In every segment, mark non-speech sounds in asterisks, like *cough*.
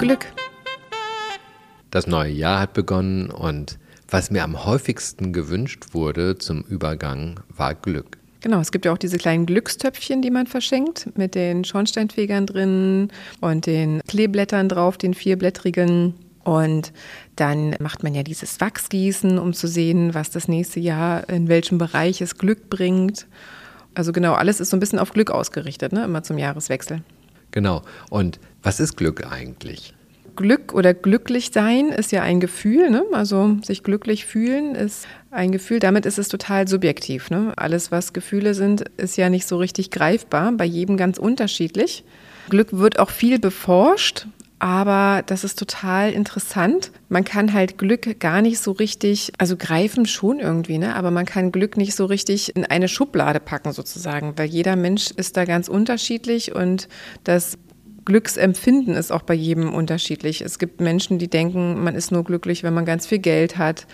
Glück. Das neue Jahr hat begonnen und was mir am häufigsten gewünscht wurde zum Übergang war Glück. Genau, es gibt ja auch diese kleinen Glückstöpfchen, die man verschenkt, mit den Schornsteinfegern drin und den Kleeblättern drauf, den vierblättrigen. Und dann macht man ja dieses Wachsgießen, um zu sehen, was das nächste Jahr in welchem Bereich es Glück bringt. Also genau, alles ist so ein bisschen auf Glück ausgerichtet, ne? immer zum Jahreswechsel. Genau. Und was ist Glück eigentlich? Glück oder glücklich sein ist ja ein Gefühl, ne? also sich glücklich fühlen ist ein Gefühl. Damit ist es total subjektiv. Ne? Alles, was Gefühle sind, ist ja nicht so richtig greifbar, bei jedem ganz unterschiedlich. Glück wird auch viel beforscht, aber das ist total interessant. Man kann halt Glück gar nicht so richtig, also greifen schon irgendwie, ne? aber man kann Glück nicht so richtig in eine Schublade packen sozusagen, weil jeder Mensch ist da ganz unterschiedlich und das Glücksempfinden ist auch bei jedem unterschiedlich. Es gibt Menschen, die denken, man ist nur glücklich, wenn man ganz viel Geld hat.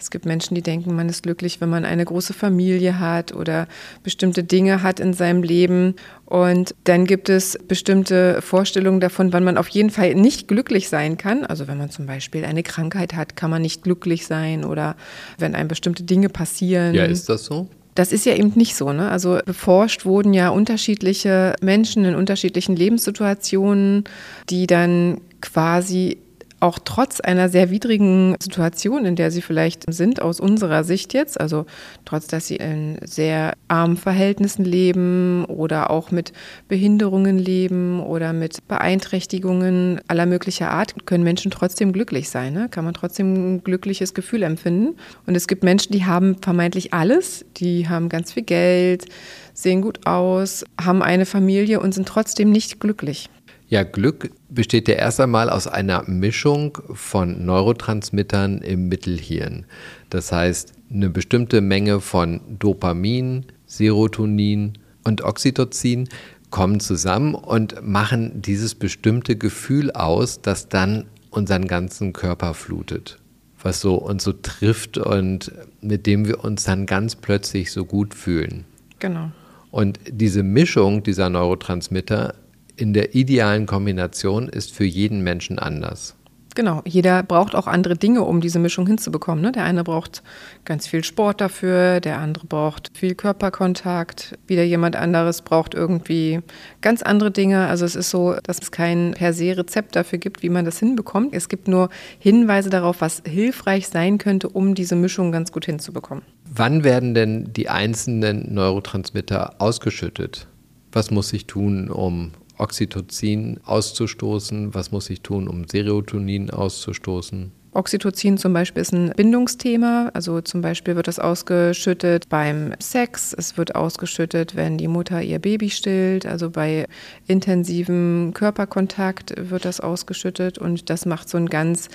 Es gibt Menschen, die denken, man ist glücklich, wenn man eine große Familie hat oder bestimmte Dinge hat in seinem Leben. Und dann gibt es bestimmte Vorstellungen davon, wann man auf jeden Fall nicht glücklich sein kann. Also wenn man zum Beispiel eine Krankheit hat, kann man nicht glücklich sein oder wenn einem bestimmte Dinge passieren. Ja, ist das so? Das ist ja eben nicht so. Ne? Also beforscht wurden ja unterschiedliche Menschen in unterschiedlichen Lebenssituationen, die dann quasi auch trotz einer sehr widrigen Situation, in der sie vielleicht sind, aus unserer Sicht jetzt, also trotz, dass sie in sehr armen Verhältnissen leben oder auch mit Behinderungen leben oder mit Beeinträchtigungen aller möglicher Art, können Menschen trotzdem glücklich sein. Ne? Kann man trotzdem ein glückliches Gefühl empfinden. Und es gibt Menschen, die haben vermeintlich alles, die haben ganz viel Geld, sehen gut aus, haben eine Familie und sind trotzdem nicht glücklich. Ja, Glück besteht ja erst einmal aus einer Mischung von Neurotransmittern im Mittelhirn. Das heißt, eine bestimmte Menge von Dopamin, Serotonin und Oxytocin kommen zusammen und machen dieses bestimmte Gefühl aus, das dann unseren ganzen Körper flutet, was so uns so trifft und mit dem wir uns dann ganz plötzlich so gut fühlen. Genau. Und diese Mischung dieser Neurotransmitter in der idealen Kombination ist für jeden Menschen anders. Genau, jeder braucht auch andere Dinge, um diese Mischung hinzubekommen. Ne? Der eine braucht ganz viel Sport dafür, der andere braucht viel Körperkontakt, wieder jemand anderes braucht irgendwie ganz andere Dinge. Also es ist so, dass es kein per se Rezept dafür gibt, wie man das hinbekommt. Es gibt nur Hinweise darauf, was hilfreich sein könnte, um diese Mischung ganz gut hinzubekommen. Wann werden denn die einzelnen Neurotransmitter ausgeschüttet? Was muss ich tun, um Oxytocin auszustoßen? Was muss ich tun, um Serotonin auszustoßen? Oxytocin zum Beispiel ist ein Bindungsthema. Also zum Beispiel wird das ausgeschüttet beim Sex. Es wird ausgeschüttet, wenn die Mutter ihr Baby stillt. Also bei intensivem Körperkontakt wird das ausgeschüttet und das macht so ein ganz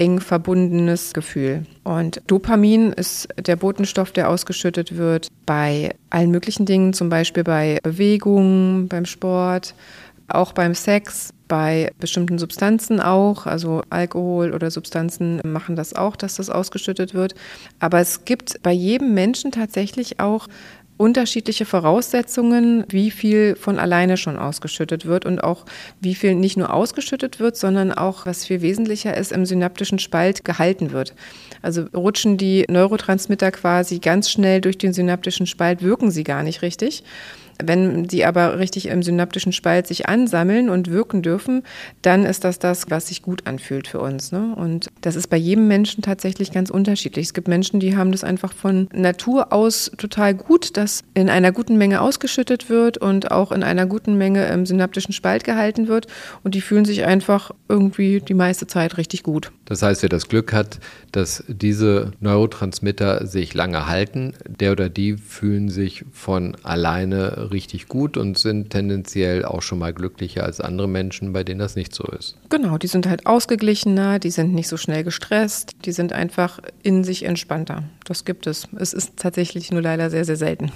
eng verbundenes Gefühl. Und Dopamin ist der Botenstoff, der ausgeschüttet wird bei allen möglichen Dingen, zum Beispiel bei Bewegung, beim Sport, auch beim Sex, bei bestimmten Substanzen auch, also Alkohol oder Substanzen machen das auch, dass das ausgeschüttet wird. Aber es gibt bei jedem Menschen tatsächlich auch unterschiedliche Voraussetzungen, wie viel von alleine schon ausgeschüttet wird und auch wie viel nicht nur ausgeschüttet wird, sondern auch, was viel wesentlicher ist, im synaptischen Spalt gehalten wird. Also rutschen die Neurotransmitter quasi ganz schnell durch den synaptischen Spalt, wirken sie gar nicht richtig. Wenn die aber richtig im synaptischen Spalt sich ansammeln und wirken dürfen, dann ist das das, was sich gut anfühlt für uns. Ne? Und das ist bei jedem Menschen tatsächlich ganz unterschiedlich. Es gibt Menschen, die haben das einfach von Natur aus total gut, dass in einer guten Menge ausgeschüttet wird und auch in einer guten Menge im synaptischen Spalt gehalten wird. Und die fühlen sich einfach irgendwie die meiste Zeit richtig gut. Das heißt, wer das Glück hat, dass diese Neurotransmitter sich lange halten, der oder die fühlen sich von alleine richtig gut und sind tendenziell auch schon mal glücklicher als andere Menschen, bei denen das nicht so ist. Genau, die sind halt ausgeglichener, die sind nicht so schnell gestresst, die sind einfach in sich entspannter. Das gibt es. Es ist tatsächlich nur leider sehr, sehr selten.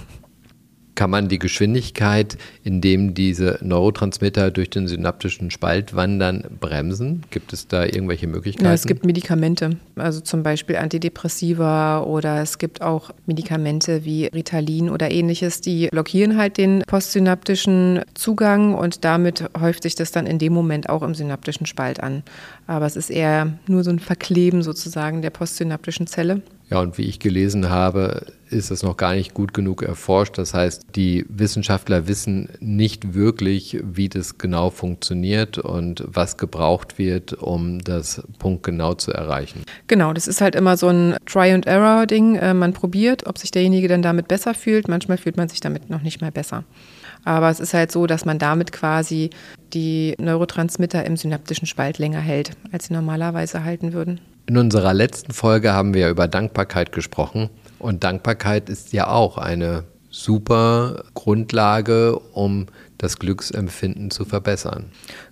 Kann man die Geschwindigkeit, in dem diese Neurotransmitter durch den synaptischen Spalt wandern, bremsen? Gibt es da irgendwelche Möglichkeiten? Ja, es gibt Medikamente, also zum Beispiel Antidepressiva oder es gibt auch Medikamente wie Ritalin oder ähnliches, die blockieren halt den postsynaptischen Zugang und damit häuft sich das dann in dem Moment auch im synaptischen Spalt an. Aber es ist eher nur so ein Verkleben sozusagen der postsynaptischen Zelle. Ja, und wie ich gelesen habe, ist es noch gar nicht gut genug erforscht. Das heißt, die Wissenschaftler wissen nicht wirklich, wie das genau funktioniert und was gebraucht wird, um das Punkt genau zu erreichen. Genau, das ist halt immer so ein Try-and-Error-Ding. Äh, man probiert, ob sich derjenige dann damit besser fühlt. Manchmal fühlt man sich damit noch nicht mal besser. Aber es ist halt so, dass man damit quasi die Neurotransmitter im synaptischen Spalt länger hält, als sie normalerweise halten würden. In unserer letzten Folge haben wir über Dankbarkeit gesprochen. Und Dankbarkeit ist ja auch eine super Grundlage, um das Glücksempfinden zu verbessern.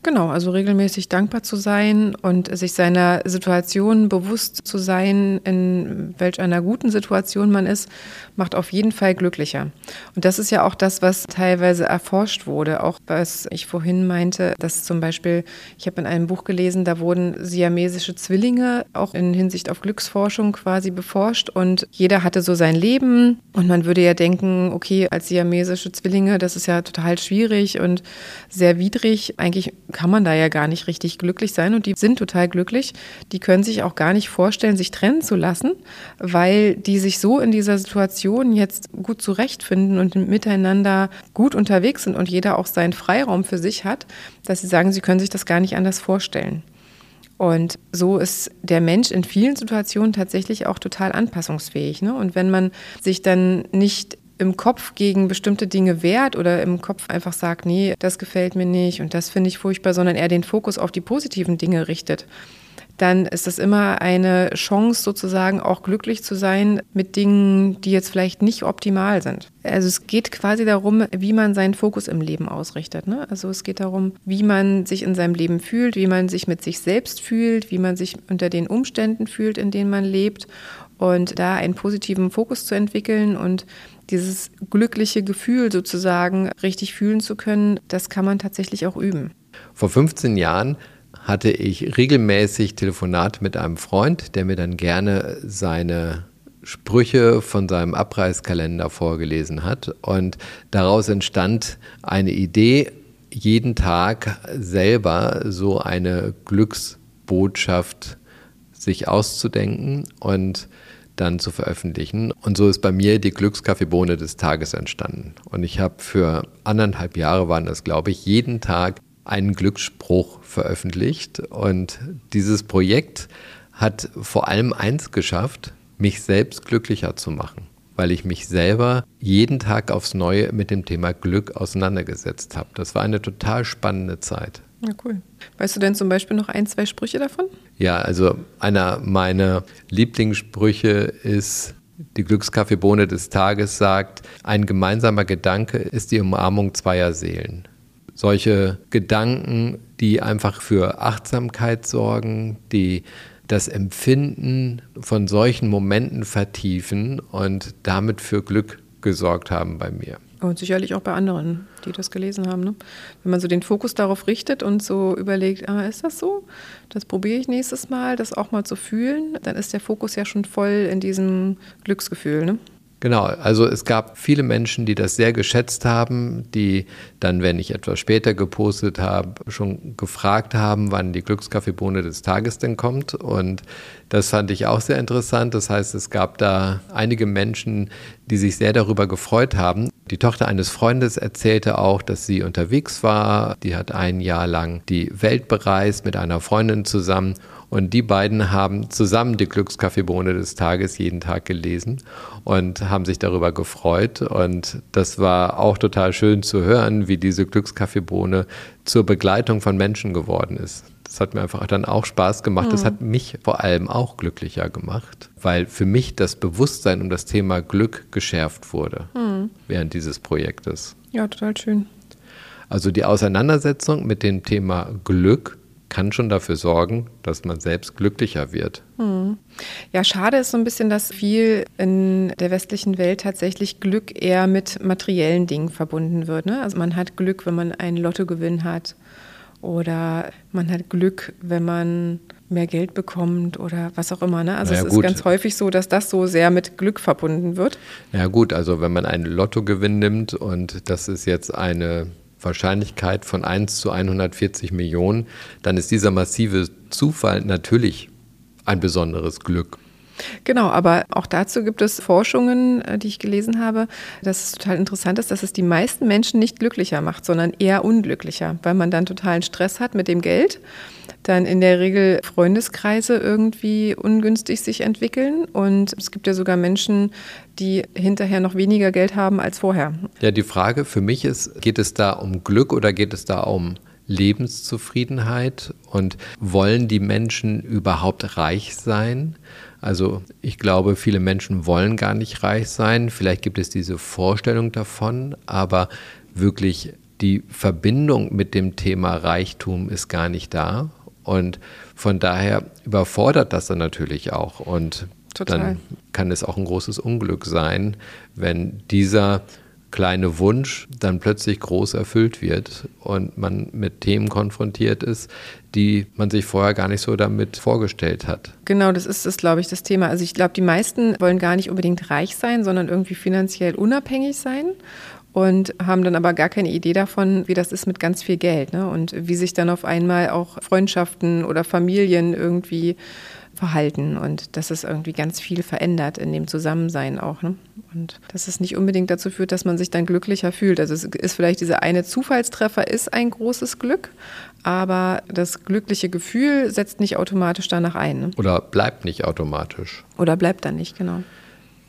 Genau, also regelmäßig dankbar zu sein und sich seiner Situation bewusst zu sein, in welch einer guten Situation man ist, macht auf jeden Fall glücklicher. Und das ist ja auch das, was teilweise erforscht wurde. Auch was ich vorhin meinte, dass zum Beispiel, ich habe in einem Buch gelesen, da wurden siamesische Zwillinge auch in Hinsicht auf Glücksforschung quasi beforscht und jeder hatte so sein Leben und man würde ja denken, okay, als siamesische Zwillinge, das ist ja total schwierig und sehr widrig. Eigentlich kann man da ja gar nicht richtig glücklich sein und die sind total glücklich. Die können sich auch gar nicht vorstellen, sich trennen zu lassen, weil die sich so in dieser Situation jetzt gut zurechtfinden und miteinander gut unterwegs sind und jeder auch seinen Freiraum für sich hat, dass sie sagen, sie können sich das gar nicht anders vorstellen. Und so ist der Mensch in vielen Situationen tatsächlich auch total anpassungsfähig. Ne? Und wenn man sich dann nicht im Kopf gegen bestimmte Dinge wehrt oder im Kopf einfach sagt, nee, das gefällt mir nicht und das finde ich furchtbar, sondern er den Fokus auf die positiven Dinge richtet, dann ist das immer eine Chance sozusagen auch glücklich zu sein mit Dingen, die jetzt vielleicht nicht optimal sind. Also es geht quasi darum, wie man seinen Fokus im Leben ausrichtet. Ne? Also es geht darum, wie man sich in seinem Leben fühlt, wie man sich mit sich selbst fühlt, wie man sich unter den Umständen fühlt, in denen man lebt und da einen positiven Fokus zu entwickeln und dieses glückliche Gefühl sozusagen richtig fühlen zu können, das kann man tatsächlich auch üben. Vor 15 Jahren hatte ich regelmäßig Telefonat mit einem Freund, der mir dann gerne seine Sprüche von seinem Abreißkalender vorgelesen hat. Und daraus entstand eine Idee, jeden Tag selber so eine Glücksbotschaft sich auszudenken und dann zu veröffentlichen. Und so ist bei mir die Glückskaffeebohne des Tages entstanden. Und ich habe für anderthalb Jahre, waren das glaube ich, jeden Tag einen Glücksspruch veröffentlicht. Und dieses Projekt hat vor allem eins geschafft, mich selbst glücklicher zu machen, weil ich mich selber jeden Tag aufs Neue mit dem Thema Glück auseinandergesetzt habe. Das war eine total spannende Zeit. Ja, cool. Weißt du denn zum Beispiel noch ein, zwei Sprüche davon? Ja, also einer meiner Lieblingssprüche ist, die Glückskaffeebohne des Tages sagt, ein gemeinsamer Gedanke ist die Umarmung zweier Seelen. Solche Gedanken, die einfach für Achtsamkeit sorgen, die das Empfinden von solchen Momenten vertiefen und damit für Glück gesorgt haben bei mir. Und sicherlich auch bei anderen, die das gelesen haben. Ne? Wenn man so den Fokus darauf richtet und so überlegt, ah, ist das so? Das probiere ich nächstes Mal, das auch mal zu fühlen, dann ist der Fokus ja schon voll in diesem Glücksgefühl. Ne? Genau, also es gab viele Menschen, die das sehr geschätzt haben, die dann, wenn ich etwas später gepostet habe, schon gefragt haben, wann die Glückskaffeebohne des Tages denn kommt. Und das fand ich auch sehr interessant. Das heißt, es gab da einige Menschen, die sich sehr darüber gefreut haben. Die Tochter eines Freundes erzählte auch, dass sie unterwegs war. Die hat ein Jahr lang die Welt bereist mit einer Freundin zusammen und die beiden haben zusammen die Glückskaffeebohne des Tages jeden Tag gelesen und haben sich darüber gefreut. Und das war auch total schön zu hören, wie diese Glückskaffeebohne zur Begleitung von Menschen geworden ist. Das hat mir einfach dann auch Spaß gemacht. Mhm. Das hat mich vor allem auch glücklicher gemacht, weil für mich das Bewusstsein um das Thema Glück geschärft wurde mhm. während dieses Projektes. Ja, total schön. Also die Auseinandersetzung mit dem Thema Glück kann schon dafür sorgen, dass man selbst glücklicher wird. Hm. Ja, schade ist so ein bisschen, dass viel in der westlichen Welt tatsächlich Glück eher mit materiellen Dingen verbunden wird. Ne? Also man hat Glück, wenn man einen Lottogewinn hat oder man hat Glück, wenn man mehr Geld bekommt oder was auch immer. Ne? Also naja, es ist gut. ganz häufig so, dass das so sehr mit Glück verbunden wird. Ja gut, also wenn man einen Lottogewinn nimmt und das ist jetzt eine Wahrscheinlichkeit von 1 zu 140 Millionen, dann ist dieser massive Zufall natürlich ein besonderes Glück. Genau, aber auch dazu gibt es Forschungen, äh, die ich gelesen habe, dass es total interessant ist, dass es die meisten Menschen nicht glücklicher macht, sondern eher unglücklicher, weil man dann totalen Stress hat mit dem Geld dann in der Regel Freundeskreise irgendwie ungünstig sich entwickeln. Und es gibt ja sogar Menschen, die hinterher noch weniger Geld haben als vorher. Ja, die Frage für mich ist, geht es da um Glück oder geht es da um Lebenszufriedenheit? Und wollen die Menschen überhaupt reich sein? Also ich glaube, viele Menschen wollen gar nicht reich sein. Vielleicht gibt es diese Vorstellung davon, aber wirklich die Verbindung mit dem Thema Reichtum ist gar nicht da. Und von daher überfordert das dann natürlich auch. Und Total. dann kann es auch ein großes Unglück sein, wenn dieser kleine Wunsch dann plötzlich groß erfüllt wird und man mit Themen konfrontiert ist, die man sich vorher gar nicht so damit vorgestellt hat. Genau, das ist das, glaube ich, das Thema. Also ich glaube, die meisten wollen gar nicht unbedingt reich sein, sondern irgendwie finanziell unabhängig sein und haben dann aber gar keine Idee davon, wie das ist mit ganz viel Geld ne? und wie sich dann auf einmal auch Freundschaften oder Familien irgendwie verhalten und dass es irgendwie ganz viel verändert in dem Zusammensein auch. Ne? Und dass es nicht unbedingt dazu führt, dass man sich dann glücklicher fühlt. Also es ist vielleicht dieser eine Zufallstreffer ist ein großes Glück, aber das glückliche Gefühl setzt nicht automatisch danach ein. Ne? Oder bleibt nicht automatisch. Oder bleibt dann nicht, genau.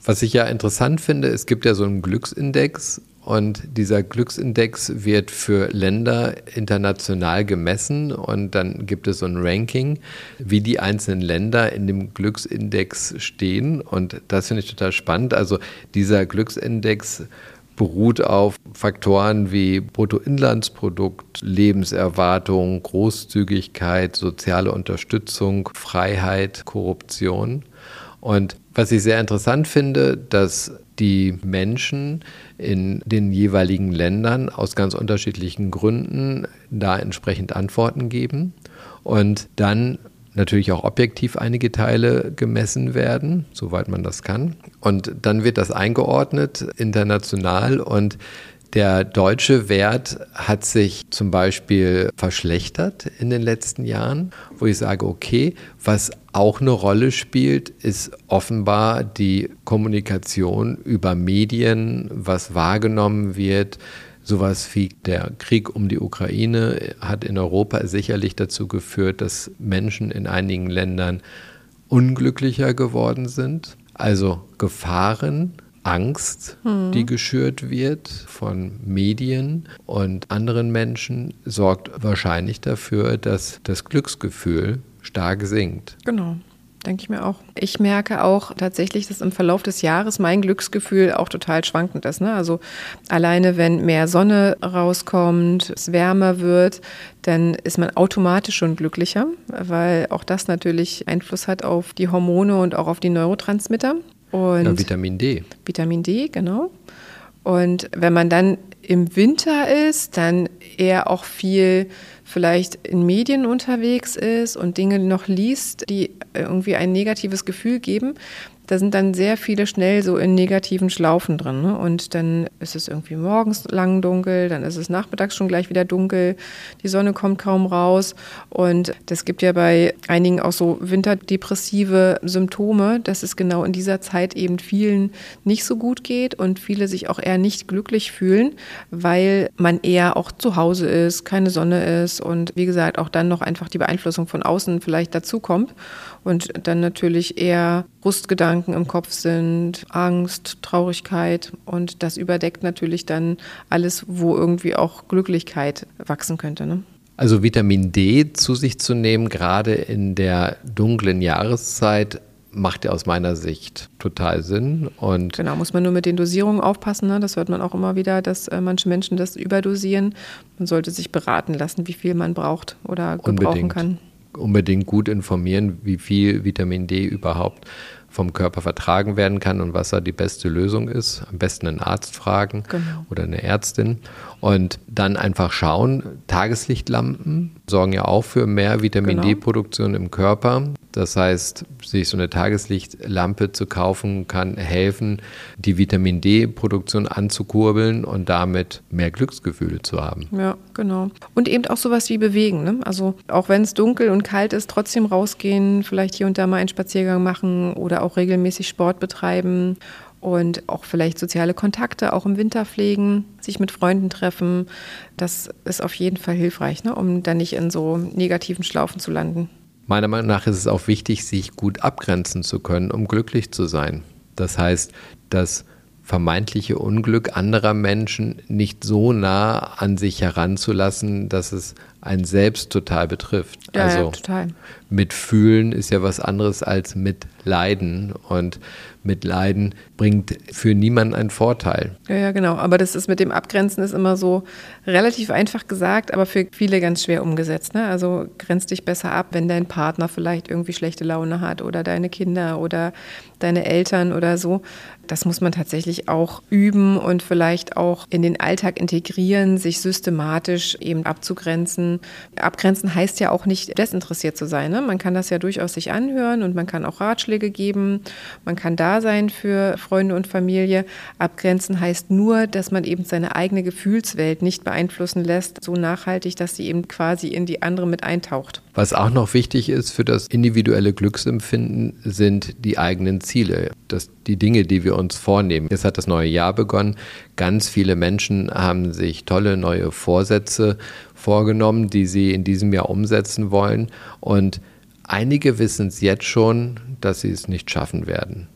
Was ich ja interessant finde, es gibt ja so einen Glücksindex und dieser Glücksindex wird für Länder international gemessen und dann gibt es so ein Ranking, wie die einzelnen Länder in dem Glücksindex stehen. Und das finde ich total spannend. Also dieser Glücksindex beruht auf Faktoren wie Bruttoinlandsprodukt, Lebenserwartung, Großzügigkeit, soziale Unterstützung, Freiheit, Korruption. Und was ich sehr interessant finde, dass die Menschen in den jeweiligen Ländern aus ganz unterschiedlichen Gründen da entsprechend Antworten geben und dann natürlich auch objektiv einige Teile gemessen werden, soweit man das kann. Und dann wird das eingeordnet international und der deutsche Wert hat sich zum Beispiel verschlechtert in den letzten Jahren, wo ich sage, okay, was auch eine Rolle spielt, ist offenbar die Kommunikation über Medien, was wahrgenommen wird. Sowas wie der Krieg um die Ukraine hat in Europa sicherlich dazu geführt, dass Menschen in einigen Ländern unglücklicher geworden sind. Also Gefahren Angst, hm. die geschürt wird von Medien und anderen Menschen, sorgt wahrscheinlich dafür, dass das Glücksgefühl stark sinkt. Genau. Denke ich mir auch. Ich merke auch tatsächlich, dass im Verlauf des Jahres mein Glücksgefühl auch total schwankend ist. Ne? Also alleine, wenn mehr Sonne rauskommt, es wärmer wird, dann ist man automatisch schon glücklicher, weil auch das natürlich Einfluss hat auf die Hormone und auch auf die Neurotransmitter. Und ja, Vitamin D. Vitamin D, genau. Und wenn man dann im Winter ist, dann eher auch viel vielleicht in Medien unterwegs ist und Dinge noch liest, die irgendwie ein negatives Gefühl geben, da sind dann sehr viele schnell so in negativen Schlaufen drin. Ne? Und dann ist es irgendwie morgens lang dunkel, dann ist es nachmittags schon gleich wieder dunkel, die Sonne kommt kaum raus. Und das gibt ja bei einigen auch so winterdepressive Symptome, dass es genau in dieser Zeit eben vielen nicht so gut geht und viele sich auch eher nicht glücklich fühlen, weil man eher auch zu Hause ist, keine Sonne ist und wie gesagt auch dann noch einfach die Beeinflussung von außen vielleicht dazukommt und dann natürlich eher Brustgedanken im Kopf sind, Angst, Traurigkeit und das überdeckt natürlich dann alles, wo irgendwie auch Glücklichkeit wachsen könnte. Ne? Also Vitamin D zu sich zu nehmen, gerade in der dunklen Jahreszeit, macht ja aus meiner Sicht total Sinn. Und genau, muss man nur mit den Dosierungen aufpassen. Ne? Das hört man auch immer wieder, dass äh, manche Menschen das überdosieren. Man sollte sich beraten lassen, wie viel man braucht oder gebrauchen unbedingt, kann. Unbedingt gut informieren, wie viel Vitamin D überhaupt vom Körper vertragen werden kann und was da die beste Lösung ist. Am besten einen Arzt fragen genau. oder eine Ärztin. Und dann einfach schauen, Tageslichtlampen sorgen ja auch für mehr Vitamin genau. D-Produktion im Körper. Das heißt, sich so eine Tageslichtlampe zu kaufen, kann helfen, die Vitamin D-Produktion anzukurbeln und damit mehr Glücksgefühle zu haben. Ja, genau. Und eben auch sowas wie bewegen. Ne? Also auch wenn es dunkel und kalt ist, trotzdem rausgehen, vielleicht hier und da mal einen Spaziergang machen oder auch regelmäßig Sport betreiben und auch vielleicht soziale Kontakte auch im Winter pflegen, sich mit Freunden treffen. Das ist auf jeden Fall hilfreich, ne? um dann nicht in so negativen Schlaufen zu landen. Meiner Meinung nach ist es auch wichtig, sich gut abgrenzen zu können, um glücklich zu sein. Das heißt, das vermeintliche Unglück anderer Menschen nicht so nah an sich heranzulassen, dass es einen selbst total betrifft. Ja, also ja, total. Mitfühlen ist ja was anderes als mitleiden. Und Mitleiden bringt für niemanden einen Vorteil. Ja, ja, genau. Aber das ist mit dem Abgrenzen ist immer so relativ einfach gesagt, aber für viele ganz schwer umgesetzt. Ne? Also grenz dich besser ab, wenn dein Partner vielleicht irgendwie schlechte Laune hat oder deine Kinder oder deine Eltern oder so. Das muss man tatsächlich auch üben und vielleicht auch in den Alltag integrieren, sich systematisch eben abzugrenzen. Abgrenzen heißt ja auch nicht desinteressiert zu sein. Ne? Man kann das ja durchaus sich anhören und man kann auch Ratschläge geben. Man kann da sein für Freunde und Familie. Abgrenzen heißt nur, dass man eben seine eigene Gefühlswelt nicht beeinflussen lässt, so nachhaltig, dass sie eben quasi in die andere mit eintaucht. Was auch noch wichtig ist für das individuelle Glücksempfinden, sind die eigenen Ziele. Das, die Dinge, die wir uns vornehmen. Jetzt hat das neue Jahr begonnen. Ganz viele Menschen haben sich tolle neue Vorsätze vorgenommen, die sie in diesem Jahr umsetzen wollen. Und einige wissen es jetzt schon, dass sie es nicht schaffen werden.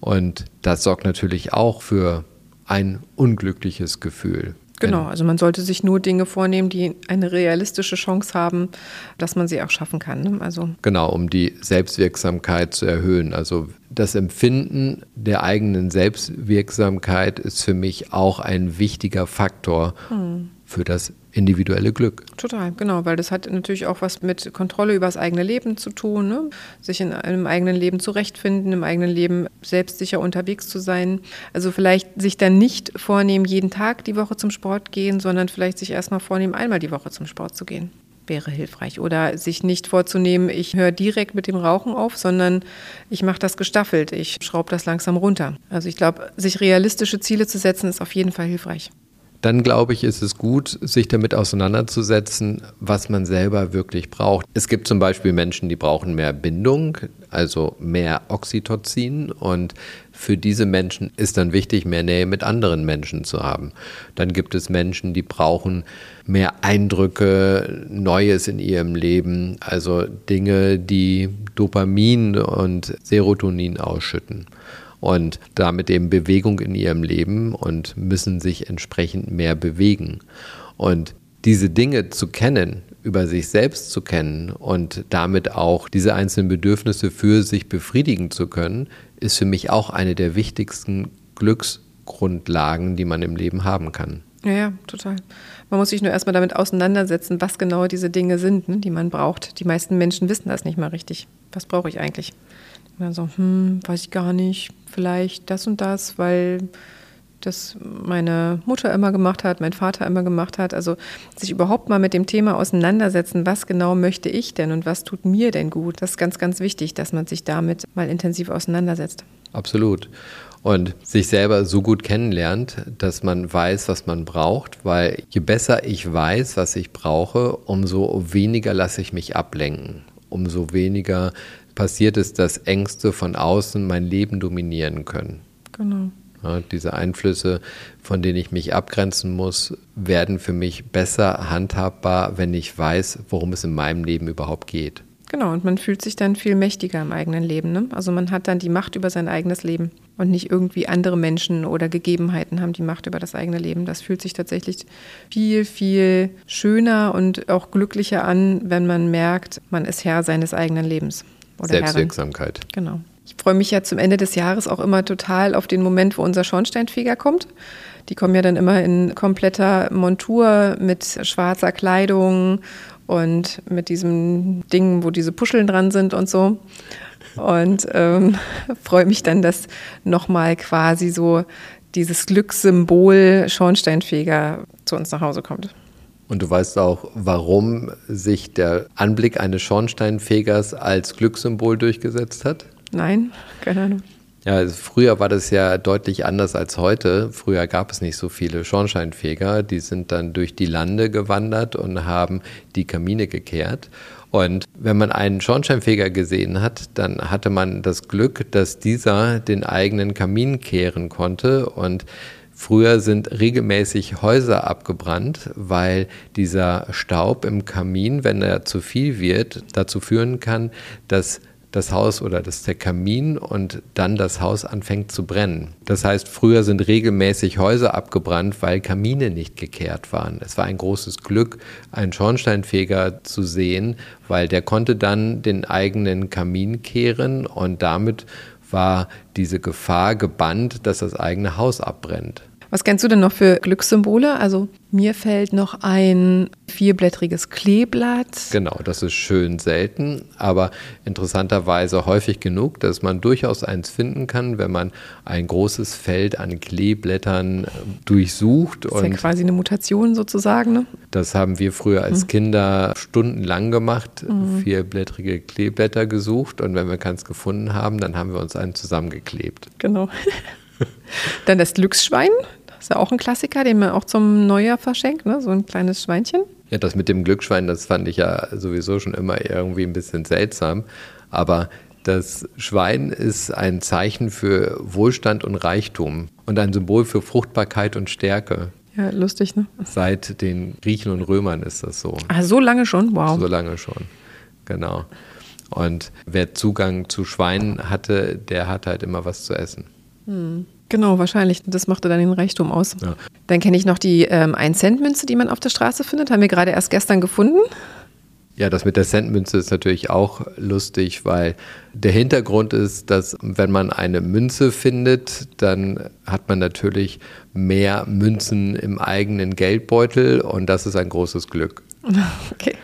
Und das sorgt natürlich auch für ein unglückliches Gefühl. Genau, also man sollte sich nur Dinge vornehmen, die eine realistische Chance haben, dass man sie auch schaffen kann. Ne? Also genau, um die Selbstwirksamkeit zu erhöhen. Also das Empfinden der eigenen Selbstwirksamkeit ist für mich auch ein wichtiger Faktor hm. für das individuelle Glück. Total, genau, weil das hat natürlich auch was mit Kontrolle über das eigene Leben zu tun, ne? sich in einem eigenen Leben zurechtfinden, im eigenen Leben selbstsicher unterwegs zu sein. Also vielleicht sich dann nicht vornehmen, jeden Tag die Woche zum Sport gehen, sondern vielleicht sich erstmal vornehmen, einmal die Woche zum Sport zu gehen wäre hilfreich. Oder sich nicht vorzunehmen, ich höre direkt mit dem Rauchen auf, sondern ich mache das gestaffelt, ich schraube das langsam runter. Also ich glaube, sich realistische Ziele zu setzen, ist auf jeden Fall hilfreich dann glaube ich, ist es gut, sich damit auseinanderzusetzen, was man selber wirklich braucht. Es gibt zum Beispiel Menschen, die brauchen mehr Bindung, also mehr Oxytocin und für diese Menschen ist dann wichtig, mehr Nähe mit anderen Menschen zu haben. Dann gibt es Menschen, die brauchen mehr Eindrücke, Neues in ihrem Leben, also Dinge, die Dopamin und Serotonin ausschütten und damit eben Bewegung in ihrem Leben und müssen sich entsprechend mehr bewegen. Und diese Dinge zu kennen, über sich selbst zu kennen und damit auch diese einzelnen Bedürfnisse für sich befriedigen zu können, ist für mich auch eine der wichtigsten Glücksgrundlagen, die man im Leben haben kann. Ja, ja, total. Man muss sich nur erstmal damit auseinandersetzen, was genau diese Dinge sind, ne, die man braucht. Die meisten Menschen wissen das nicht mal richtig. Was brauche ich eigentlich? Und dann so, hm, weiß ich gar nicht, vielleicht das und das, weil das meine Mutter immer gemacht hat, mein Vater immer gemacht hat. Also sich überhaupt mal mit dem Thema auseinandersetzen, was genau möchte ich denn und was tut mir denn gut. Das ist ganz, ganz wichtig, dass man sich damit mal intensiv auseinandersetzt. Absolut. Und sich selber so gut kennenlernt, dass man weiß, was man braucht, weil je besser ich weiß, was ich brauche, umso weniger lasse ich mich ablenken, umso weniger passiert ist, dass Ängste von außen mein Leben dominieren können. Genau. Ja, diese Einflüsse, von denen ich mich abgrenzen muss, werden für mich besser handhabbar, wenn ich weiß, worum es in meinem Leben überhaupt geht. Genau, und man fühlt sich dann viel mächtiger im eigenen Leben. Ne? Also man hat dann die Macht über sein eigenes Leben und nicht irgendwie andere Menschen oder Gegebenheiten haben die Macht über das eigene Leben. Das fühlt sich tatsächlich viel, viel schöner und auch glücklicher an, wenn man merkt, man ist Herr seines eigenen Lebens. Oder Selbstwirksamkeit. Herrin. Genau. Ich freue mich ja zum Ende des Jahres auch immer total auf den Moment, wo unser Schornsteinfeger kommt. Die kommen ja dann immer in kompletter Montur mit schwarzer Kleidung und mit diesem Ding, wo diese Puscheln dran sind und so. Und ähm, *laughs* freue mich dann, dass nochmal quasi so dieses Glückssymbol Schornsteinfeger zu uns nach Hause kommt. Und du weißt auch, warum sich der Anblick eines Schornsteinfegers als Glückssymbol durchgesetzt hat? Nein, keine Ahnung. Ja, also früher war das ja deutlich anders als heute. Früher gab es nicht so viele Schornsteinfeger. Die sind dann durch die Lande gewandert und haben die Kamine gekehrt. Und wenn man einen Schornsteinfeger gesehen hat, dann hatte man das Glück, dass dieser den eigenen Kamin kehren konnte und Früher sind regelmäßig Häuser abgebrannt, weil dieser Staub im Kamin, wenn er zu viel wird, dazu führen kann, dass das Haus oder das der Kamin und dann das Haus anfängt zu brennen. Das heißt, früher sind regelmäßig Häuser abgebrannt, weil Kamine nicht gekehrt waren. Es war ein großes Glück, einen Schornsteinfeger zu sehen, weil der konnte dann den eigenen Kamin kehren und damit war diese Gefahr gebannt, dass das eigene Haus abbrennt. Was kennst du denn noch für Glückssymbole? Also mir fällt noch ein vierblättriges Kleeblatt. Genau, das ist schön selten, aber interessanterweise häufig genug, dass man durchaus eins finden kann, wenn man ein großes Feld an Kleeblättern durchsucht. Das ist ja quasi eine Mutation sozusagen. Ne? Das haben wir früher als mhm. Kinder stundenlang gemacht, mhm. vierblättrige Kleeblätter gesucht und wenn wir keins gefunden haben, dann haben wir uns einen zusammengeklebt. Genau. *laughs* Dann das Glücksschwein, ist ja auch ein Klassiker, den man auch zum Neujahr verschenkt, ne? so ein kleines Schweinchen. Ja, das mit dem Glücksschwein, das fand ich ja sowieso schon immer irgendwie ein bisschen seltsam. Aber das Schwein ist ein Zeichen für Wohlstand und Reichtum und ein Symbol für Fruchtbarkeit und Stärke. Ja, lustig, ne? Seit den Griechen und Römern ist das so. Ah, so lange schon? Wow. So lange schon, genau. Und wer Zugang zu Schweinen hatte, der hat halt immer was zu essen. Hm. Genau, wahrscheinlich. Das machte dann den Reichtum aus. Ja. Dann kenne ich noch die ähm, 1-Cent-Münze, die man auf der Straße findet. Haben wir gerade erst gestern gefunden. Ja, das mit der Centmünze ist natürlich auch lustig, weil der Hintergrund ist, dass wenn man eine Münze findet, dann hat man natürlich mehr Münzen im eigenen Geldbeutel und das ist ein großes Glück. *laughs* Okay.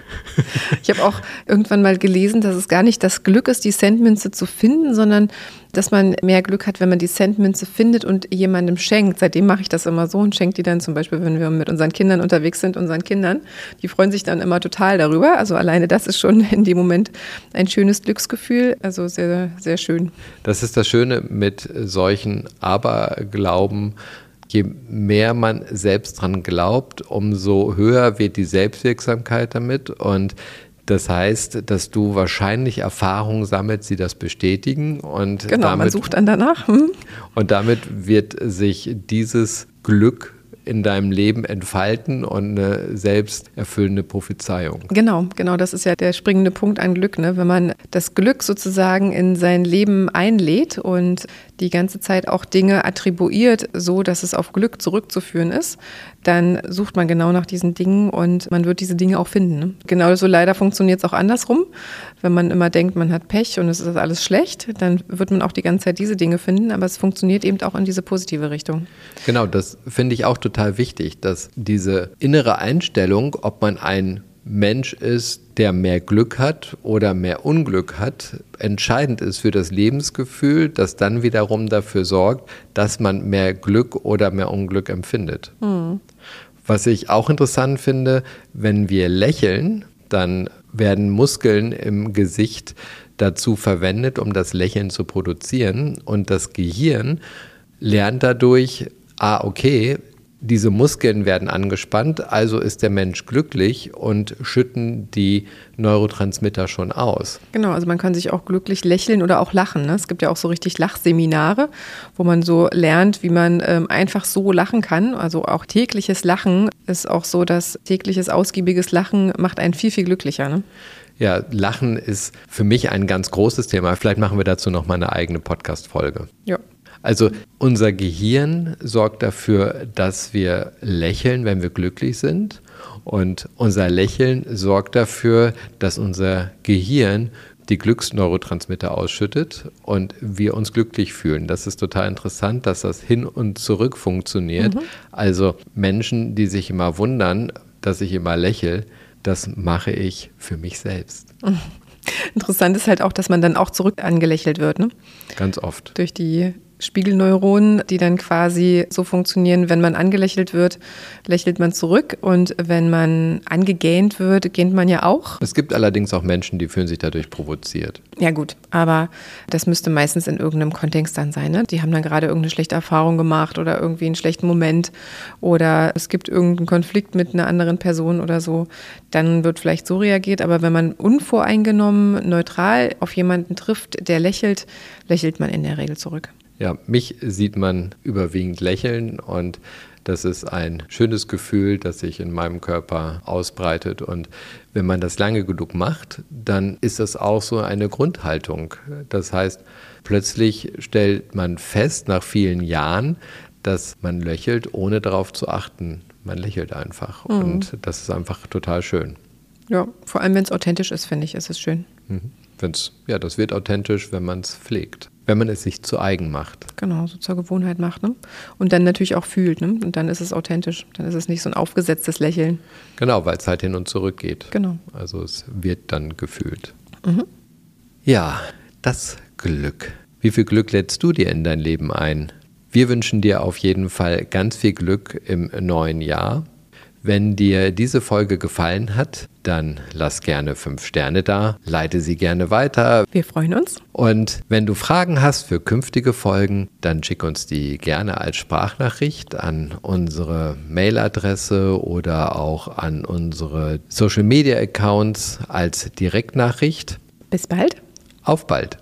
Ich habe auch irgendwann mal gelesen, dass es gar nicht das Glück ist, die Centmünze zu finden, sondern dass man mehr Glück hat, wenn man die Centmünze findet und jemandem schenkt. Seitdem mache ich das immer so und schenke die dann zum Beispiel, wenn wir mit unseren Kindern unterwegs sind, unseren Kindern. Die freuen sich dann immer total darüber. Also alleine das ist schon in dem Moment ein schönes Glücksgefühl. Also sehr, sehr schön. Das ist das Schöne mit solchen Aberglauben je mehr man selbst dran glaubt, umso höher wird die Selbstwirksamkeit damit. Und das heißt, dass du wahrscheinlich Erfahrungen sammelst, die das bestätigen. Und genau, damit, man sucht dann danach. Hm? Und damit wird sich dieses Glück in deinem Leben entfalten und eine selbsterfüllende Prophezeiung. Genau, genau, das ist ja der springende Punkt an Glück. Ne? Wenn man das Glück sozusagen in sein Leben einlädt und die ganze Zeit auch Dinge attribuiert, so dass es auf Glück zurückzuführen ist, dann sucht man genau nach diesen Dingen und man wird diese Dinge auch finden. Ne? Genauso leider funktioniert es auch andersrum. Wenn man immer denkt, man hat Pech und es ist alles schlecht, dann wird man auch die ganze Zeit diese Dinge finden, aber es funktioniert eben auch in diese positive Richtung. Genau, das finde ich auch total wichtig, dass diese innere Einstellung, ob man ein Mensch ist, der mehr Glück hat oder mehr Unglück hat, entscheidend ist für das Lebensgefühl, das dann wiederum dafür sorgt, dass man mehr Glück oder mehr Unglück empfindet. Mhm. Was ich auch interessant finde, wenn wir lächeln, dann werden Muskeln im Gesicht dazu verwendet, um das Lächeln zu produzieren. Und das Gehirn lernt dadurch, ah, okay, diese Muskeln werden angespannt, also ist der Mensch glücklich und schütten die Neurotransmitter schon aus. Genau, also man kann sich auch glücklich lächeln oder auch lachen. Ne? Es gibt ja auch so richtig Lachseminare, wo man so lernt, wie man ähm, einfach so lachen kann. Also auch tägliches Lachen ist auch so, dass tägliches ausgiebiges Lachen macht einen viel, viel glücklicher. Ne? Ja, Lachen ist für mich ein ganz großes Thema. Vielleicht machen wir dazu noch mal eine eigene Podcast-Folge. Ja. Also unser Gehirn sorgt dafür, dass wir lächeln, wenn wir glücklich sind. Und unser Lächeln sorgt dafür, dass unser Gehirn die Glücksneurotransmitter ausschüttet und wir uns glücklich fühlen. Das ist total interessant, dass das hin und zurück funktioniert. Mhm. Also Menschen, die sich immer wundern, dass ich immer lächle, das mache ich für mich selbst. *laughs* Interessant ist halt auch, dass man dann auch zurück angelächelt wird. Ne? Ganz oft. Durch die Spiegelneuronen, die dann quasi so funktionieren, wenn man angelächelt wird, lächelt man zurück und wenn man angegähnt wird, gähnt man ja auch. Es gibt allerdings auch Menschen, die fühlen sich dadurch provoziert. Ja gut, aber das müsste meistens in irgendeinem Kontext dann sein. Ne? Die haben dann gerade irgendeine schlechte Erfahrung gemacht oder irgendwie einen schlechten Moment oder es gibt irgendeinen Konflikt mit einer anderen Person oder so, dann wird vielleicht so reagiert. Aber wenn man unvoreingenommen, neutral auf jemanden trifft, der lächelt, lächelt man in der Regel zurück. Ja, mich sieht man überwiegend lächeln und das ist ein schönes Gefühl, das sich in meinem Körper ausbreitet. Und wenn man das lange genug macht, dann ist das auch so eine Grundhaltung. Das heißt, plötzlich stellt man fest, nach vielen Jahren, dass man lächelt, ohne darauf zu achten. Man lächelt einfach. Mhm. Und das ist einfach total schön. Ja, vor allem wenn es authentisch ist, finde ich, ist es schön. Mhm. Wenn's, ja, das wird authentisch, wenn man es pflegt wenn man es sich zu eigen macht. Genau, so zur Gewohnheit macht. Ne? Und dann natürlich auch fühlt. Ne? Und dann ist es authentisch. Dann ist es nicht so ein aufgesetztes Lächeln. Genau, weil es halt hin und zurück geht. Genau. Also es wird dann gefühlt. Mhm. Ja, das Glück. Wie viel Glück lädst du dir in dein Leben ein? Wir wünschen dir auf jeden Fall ganz viel Glück im neuen Jahr. Wenn dir diese Folge gefallen hat, dann lass gerne fünf Sterne da, leite sie gerne weiter. Wir freuen uns. Und wenn du Fragen hast für künftige Folgen, dann schick uns die gerne als Sprachnachricht an unsere Mailadresse oder auch an unsere Social Media Accounts als Direktnachricht. Bis bald. Auf bald.